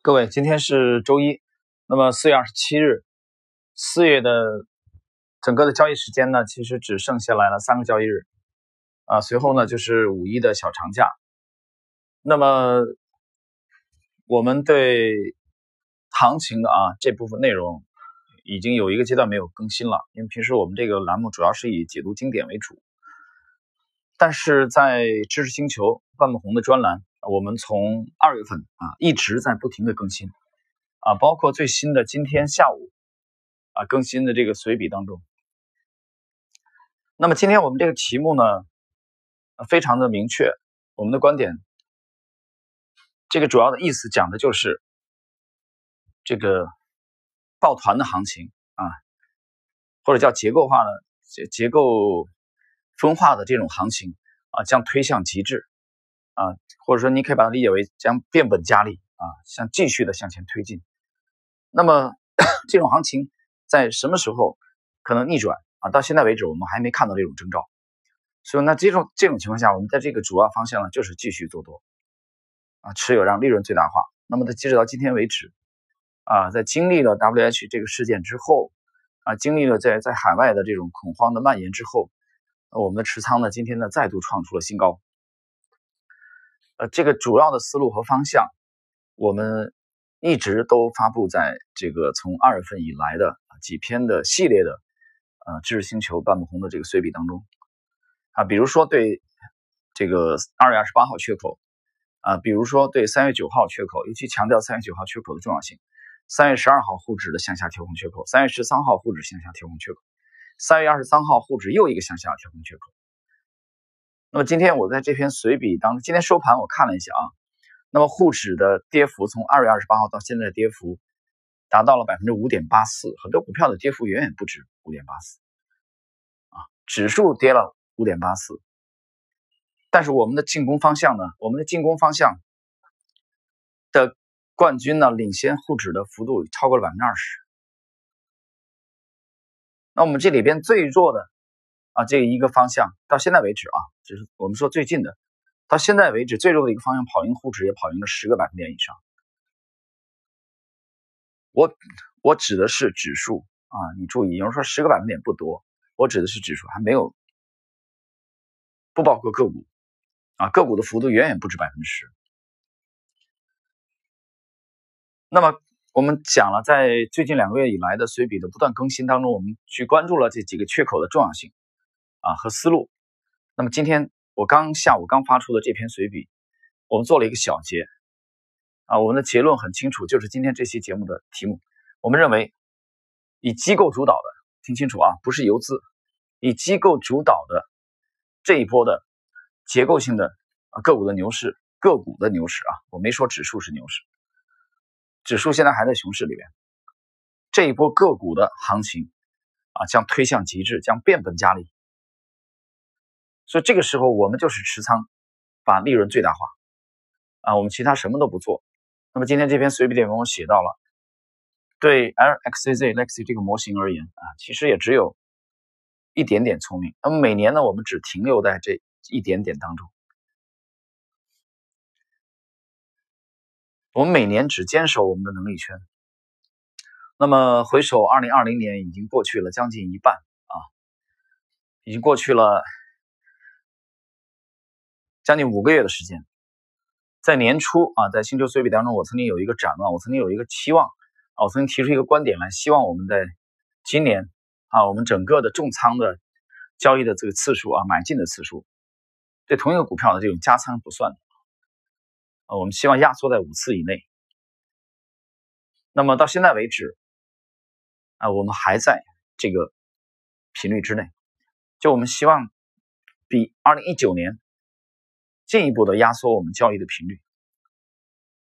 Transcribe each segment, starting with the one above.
各位，今天是周一，那么四月二十七日，四月的整个的交易时间呢，其实只剩下来了三个交易日，啊，随后呢就是五一的小长假。那么我们对行情的啊这部分内容已经有一个阶段没有更新了，因为平时我们这个栏目主要是以解读经典为主，但是在知识星球万木红的专栏。我们从二月份啊一直在不停的更新啊，包括最新的今天下午啊更新的这个随笔当中。那么今天我们这个题目呢，非常的明确，我们的观点，这个主要的意思讲的就是这个抱团的行情啊，或者叫结构化的结结构分化的这种行情啊，将推向极致。啊，或者说你可以把它理解为将变本加厉啊，向继续的向前推进。那么 这种行情在什么时候可能逆转啊？到现在为止，我们还没看到这种征兆。所以那这种这种情况下，我们在这个主要方向呢，就是继续做多啊，持有让利润最大化。那么它截止到今天为止啊，在经历了 W H 这个事件之后啊，经历了在在海外的这种恐慌的蔓延之后，我们的持仓呢，今天呢再度创出了新高。呃，这个主要的思路和方向，我们一直都发布在这个从二月份以来的几篇的系列的呃知识星球半不红的这个随笔当中啊，比如说对这个二月二十八号缺口啊，比如说对三月九号缺口，尤其强调三月九号缺口的重要性，三月十二号沪指的向下调控缺口，三月十三号沪指向下调控缺口，三月二十三号沪指又一个向下调控缺口。那么今天我在这篇随笔当中，今天收盘我看了一下啊，那么沪指的跌幅从二月二十八号到现在跌幅达到了百分之五点八四，很多股票的跌幅远远不止五点八四。啊，指数跌了五点八四，但是我们的进攻方向呢，我们的进攻方向的冠军呢，领先沪指的幅度超过了百分之二十，那我们这里边最弱的。啊，这一个方向到现在为止啊，就是我们说最近的，到现在为止最弱的一个方向，跑赢沪指也跑赢了十个百分点以上。我我指的是指数啊，你注意，有人说十个百分点不多，我指的是指数，还没有不包括个股啊，个股的幅度远远不止百分之十。那么我们讲了，在最近两个月以来的随笔的不断更新当中，我们去关注了这几个缺口的重要性。啊和思路，那么今天我刚下午刚发出的这篇随笔，我们做了一个小结，啊，我们的结论很清楚，就是今天这期节目的题目，我们认为以机构主导的，听清楚啊，不是游资，以机构主导的这一波的结构性的啊个股的牛市，个股的牛市啊，我没说指数是牛市，指数现在还在熊市里边，这一波个股的行情啊将推向极致，将变本加厉。所以这个时候，我们就是持仓，把利润最大化，啊，我们其他什么都不做。那么今天这篇随笔里面我写到了，对 LXZ Lexi 这个模型而言啊，其实也只有一点点聪明。那么每年呢，我们只停留在这一点点当中，我们每年只坚守我们的能力圈。那么回首二零二零年，已经过去了将近一半啊，已经过去了。将近五个月的时间，在年初啊，在星球随笔当中，我曾经有一个展望，我曾经有一个期望啊，我曾经提出一个观点来，希望我们在今年啊，我们整个的重仓的交易的这个次数啊，买进的次数，对同一个股票的这种加仓不算啊，我们希望压缩在五次以内。那么到现在为止啊，我们还在这个频率之内，就我们希望比二零一九年。进一步的压缩我们交易的频率，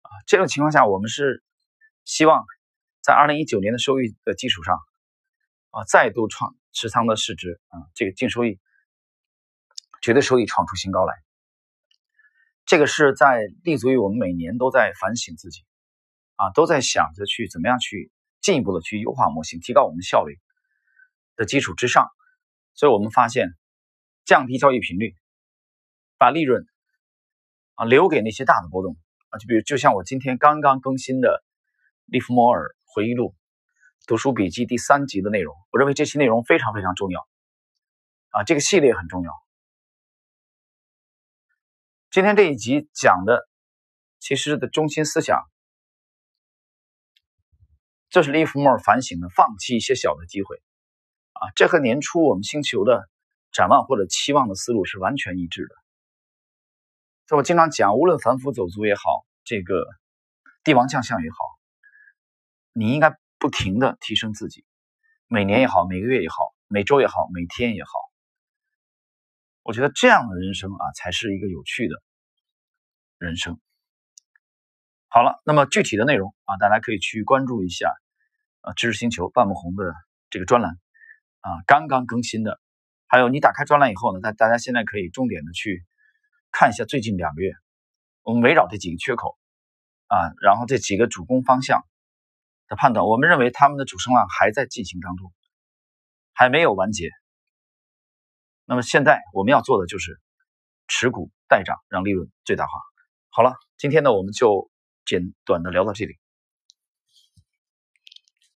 啊，这种情况下，我们是希望在二零一九年的收益的基础上，啊，再度创持仓的市值啊，这个净收益绝对收益创出新高来。这个是在立足于我们每年都在反省自己，啊，都在想着去怎么样去进一步的去优化模型，提高我们效率的基础之上，所以我们发现降低交易频率，把利润。啊，留给那些大的波动啊，就比如就像我今天刚刚更新的利弗莫尔回忆录读书笔记第三集的内容。我认为这期内容非常非常重要啊，这个系列很重要。今天这一集讲的其实的中心思想，这是利弗莫尔反省的，放弃一些小的机会啊，这和年初我们星球的展望或者期望的思路是完全一致的。所以我经常讲，无论凡夫走卒也好，这个帝王将相也好，你应该不停的提升自己，每年也好，每个月也好，每周也好，每天也好。我觉得这样的人生啊，才是一个有趣的人生。好了，那么具体的内容啊，大家可以去关注一下啊，知识星球半木红的这个专栏啊，刚刚更新的。还有你打开专栏以后呢，大大家现在可以重点的去。看一下最近两个月，我们围绕这几个缺口啊，然后这几个主攻方向的判断，我们认为他们的主升浪还在进行当中，还没有完结。那么现在我们要做的就是持股待涨，让利润最大化。好了，今天呢我们就简短的聊到这里。